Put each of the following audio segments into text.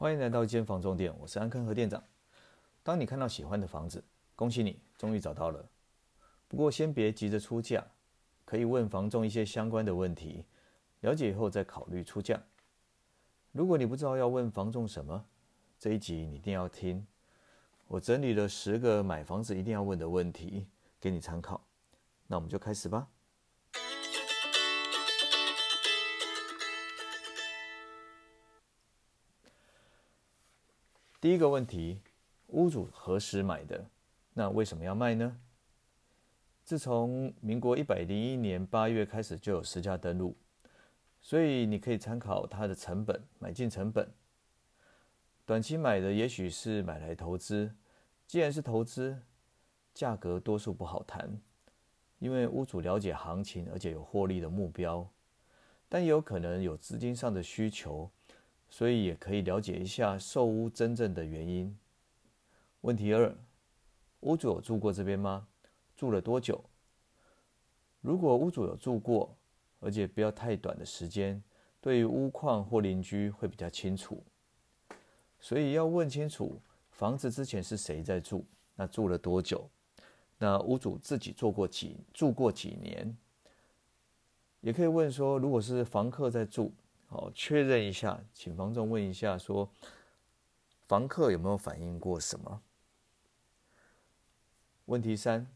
欢迎来到一间房中店，我是安坑和店长。当你看到喜欢的房子，恭喜你，终于找到了。不过先别急着出价，可以问房仲一些相关的问题，了解以后再考虑出价。如果你不知道要问房仲什么，这一集你一定要听。我整理了十个买房子一定要问的问题，给你参考。那我们就开始吧。第一个问题，屋主何时买的？那为什么要卖呢？自从民国一百零一年八月开始就有实价登录，所以你可以参考它的成本，买进成本。短期买的也许是买来投资，既然是投资，价格多数不好谈，因为屋主了解行情，而且有获利的目标，但也有可能有资金上的需求。所以也可以了解一下售屋真正的原因。问题二：屋主有住过这边吗？住了多久？如果屋主有住过，而且不要太短的时间，对于屋况或邻居会比较清楚。所以要问清楚房子之前是谁在住，那住了多久？那屋主自己做过几住过几年？也可以问说，如果是房客在住。好，确认一下，请房仲问一下，说房客有没有反映过什么？问题三，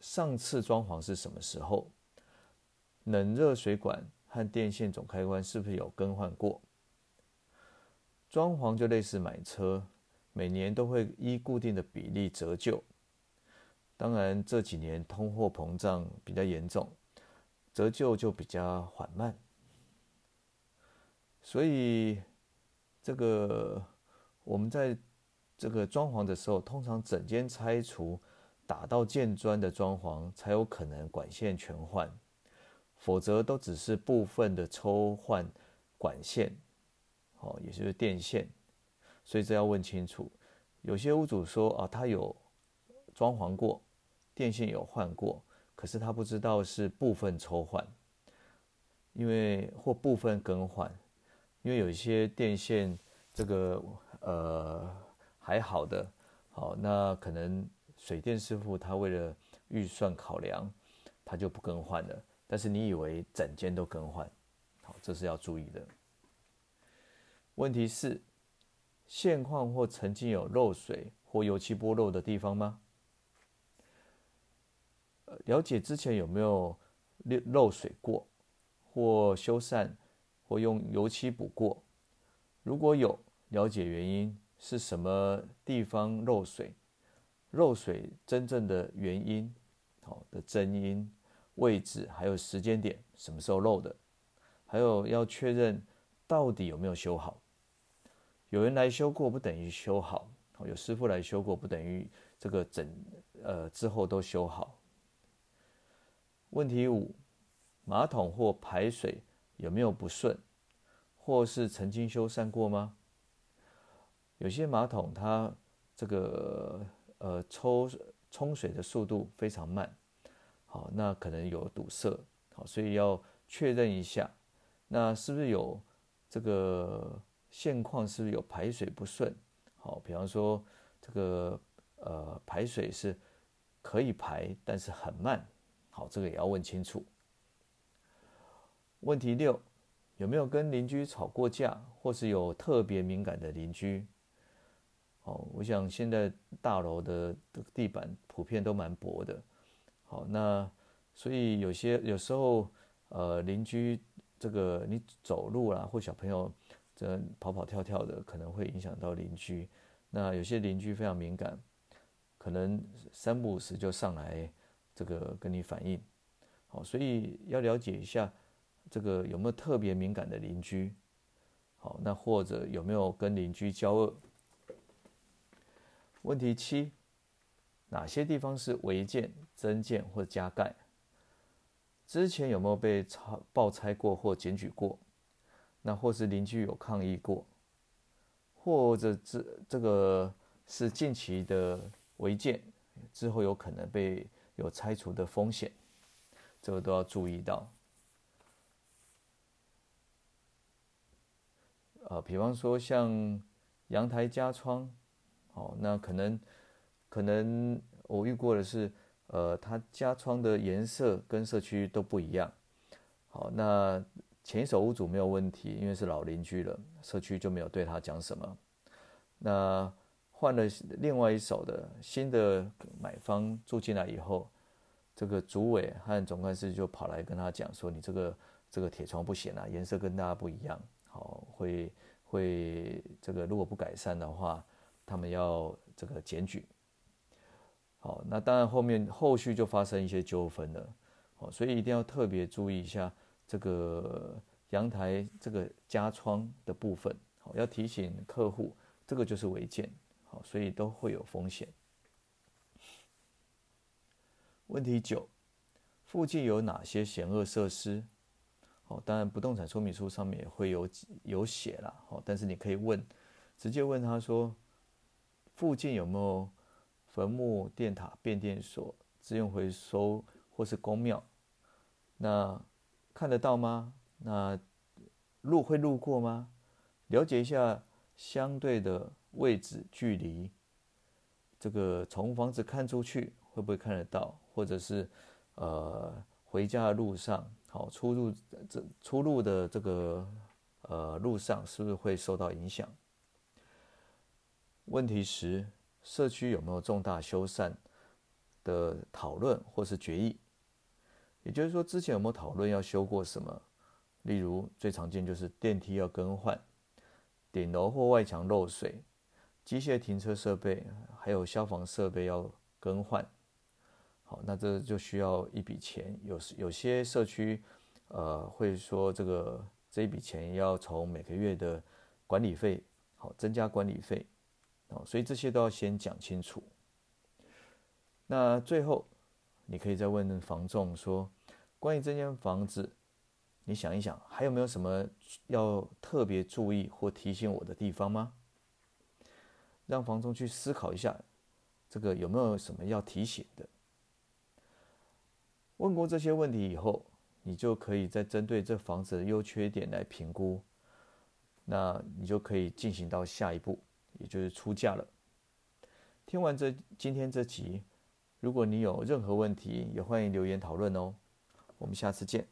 上次装潢是什么时候？冷热水管和电线总开关是不是有更换过？装潢就类似买车，每年都会依固定的比例折旧。当然这几年通货膨胀比较严重，折旧就比较缓慢。所以，这个我们在这个装潢的时候，通常整间拆除，打到建砖的装潢，才有可能管线全换，否则都只是部分的抽换管线，哦，也就是电线。所以这要问清楚。有些屋主说啊，他有装潢过，电线有换过，可是他不知道是部分抽换，因为或部分更换。因为有一些电线，这个呃还好的，好，那可能水电师傅他为了预算考量，他就不更换了。但是你以为整间都更换，好，这是要注意的。问题是，现况或曾经有漏水或油漆剥漏的地方吗？了解之前有没有漏漏水过，或修缮。或用油漆补过，如果有了解原因是什么地方漏水，漏水真正的原因，好的真因、位置还有时间点，什么时候漏的，还有要确认到底有没有修好。有人来修过不等于修好，有师傅来修过不等于这个整呃之后都修好。问题五，马桶或排水。有没有不顺，或是曾经修缮过吗？有些马桶它这个呃抽冲水的速度非常慢，好，那可能有堵塞，好，所以要确认一下，那是不是有这个现况？是不是有排水不顺？好，比方说这个呃排水是可以排，但是很慢，好，这个也要问清楚。问题六，有没有跟邻居吵过架，或是有特别敏感的邻居？哦，我想现在大楼的地板普遍都蛮薄的，好，那所以有些有时候，呃，邻居这个你走路啦，或小朋友这跑跑跳跳的，可能会影响到邻居。那有些邻居非常敏感，可能三不五时就上来这个跟你反映，好，所以要了解一下。这个有没有特别敏感的邻居？好，那或者有没有跟邻居交恶？问题七，哪些地方是违建、增建或加盖？之前有没有被拆、爆拆过或检举过？那或是邻居有抗议过？或者这这个是近期的违建，之后有可能被有拆除的风险，这个都要注意到。呃，比方说像阳台加窗，哦，那可能可能我遇过的是，呃，它加窗的颜色跟社区都不一样。好，那前一手屋主没有问题，因为是老邻居了，社区就没有对他讲什么。那换了另外一手的新的买方住进来以后，这个主委和总干事就跑来跟他讲说：“你这个这个铁窗不行啊，颜色跟大家不一样，好会会这个如果不改善的话，他们要这个检举。”好，那当然后面后续就发生一些纠纷了，好，所以一定要特别注意一下这个阳台这个加窗的部分，好，要提醒客户，这个就是违建。好，所以都会有风险。问题九，附近有哪些险恶设施？好，当然不动产说明书上面也会有有写了。好，但是你可以问，直接问他说，附近有没有坟墓、电塔、变电所、资源回收或是公庙？那看得到吗？那路会路过吗？了解一下相对的。位置、距离，这个从房子看出去会不会看得到？或者是，呃，回家的路上，好出入这出入的这个呃路上，是不是会受到影响？问题十：社区有没有重大修缮的讨论或是决议？也就是说，之前有没有讨论要修过什么？例如最常见就是电梯要更换，顶楼或外墙漏水。机械停车设备还有消防设备要更换，好，那这就需要一笔钱。有有些社区，呃，会说这个这一笔钱要从每个月的管理费，好，增加管理费，哦，所以这些都要先讲清楚。那最后，你可以再问房仲说，关于这间房子，你想一想，还有没有什么要特别注意或提醒我的地方吗？让房东去思考一下，这个有没有什么要提醒的？问过这些问题以后，你就可以再针对这房子的优缺点来评估，那你就可以进行到下一步，也就是出价了。听完这今天这集，如果你有任何问题，也欢迎留言讨论哦。我们下次见。